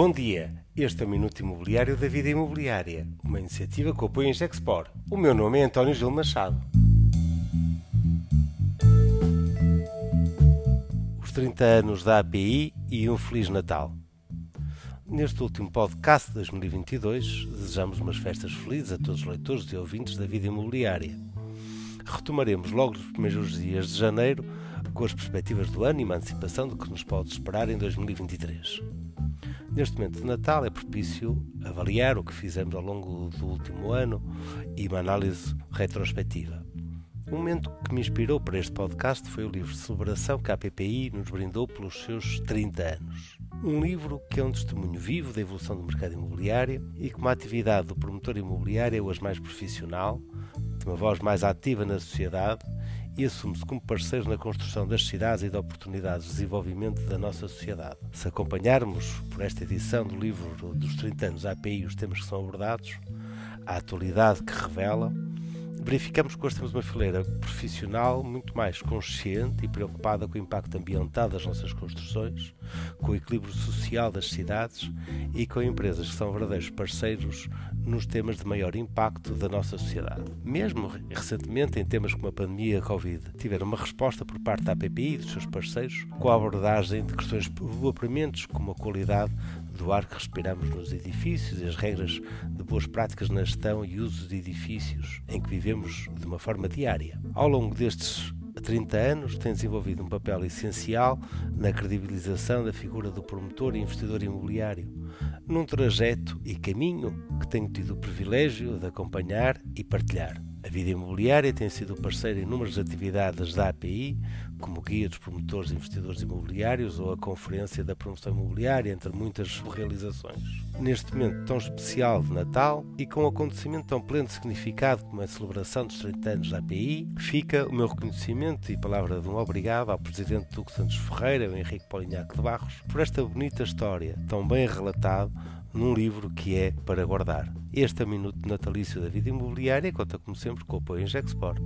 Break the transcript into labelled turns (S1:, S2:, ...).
S1: Bom dia, este é o Minuto Imobiliário da Vida Imobiliária, uma iniciativa que apoia em Gexpor. O meu nome é António Gil Machado. Os 30 anos da API e um Feliz Natal. Neste último podcast de 2022, desejamos umas festas felizes a todos os leitores e ouvintes da vida imobiliária. Retomaremos logo nos primeiros dias de janeiro com as perspectivas do ano e uma antecipação do que nos pode esperar em 2023. Neste momento de Natal é propício avaliar o que fizemos ao longo do último ano e uma análise retrospectiva. O momento que me inspirou para este podcast foi o livro de celebração que a PPI nos brindou pelos seus 30 anos. Um livro que é um testemunho vivo da evolução do mercado imobiliário e que uma atividade do promotor imobiliário é hoje mais profissional, de uma voz mais ativa na sociedade e assume-se como parceiro na construção das cidades e de oportunidades de desenvolvimento da nossa sociedade. Se acompanharmos por esta edição do livro dos 30 anos API os temas que são abordados, a atualidade que revela, verificamos que hoje temos uma fileira profissional muito mais consciente e preocupada com o impacto ambiental das nossas construções, com o equilíbrio social das cidades e com empresas que são verdadeiros parceiros nos temas de maior impacto da nossa sociedade. Mesmo recentemente, em temas como a pandemia Covid, tiveram uma resposta por parte da APPI e dos seus parceiros com a abordagem de questões premente como a qualidade do ar que respiramos nos edifícios e as regras de boas práticas na gestão e uso de edifícios em que vivemos de uma forma diária. Ao longo destes 30 anos, tem desenvolvido um papel essencial na credibilização da figura do promotor e investidor imobiliário, num trajeto e caminho que tenho tido o privilégio de acompanhar e partilhar. A vida imobiliária tem sido parceira em inúmeras atividades da API, como guia dos promotores e investidores imobiliários ou a Conferência da Promoção Imobiliária, entre muitas realizações. Neste momento tão especial de Natal e com um acontecimento tão pleno de significado como a celebração dos 30 anos da API, fica o meu reconhecimento e palavra de um obrigado ao Presidente Duque Santos Ferreira, o Henrique Polignac de Barros, por esta bonita história, tão bem relatado num livro que é para guardar. Este é o Minuto Natalício da Vida Imobiliária conta, como sempre, com o apoio em Gexport.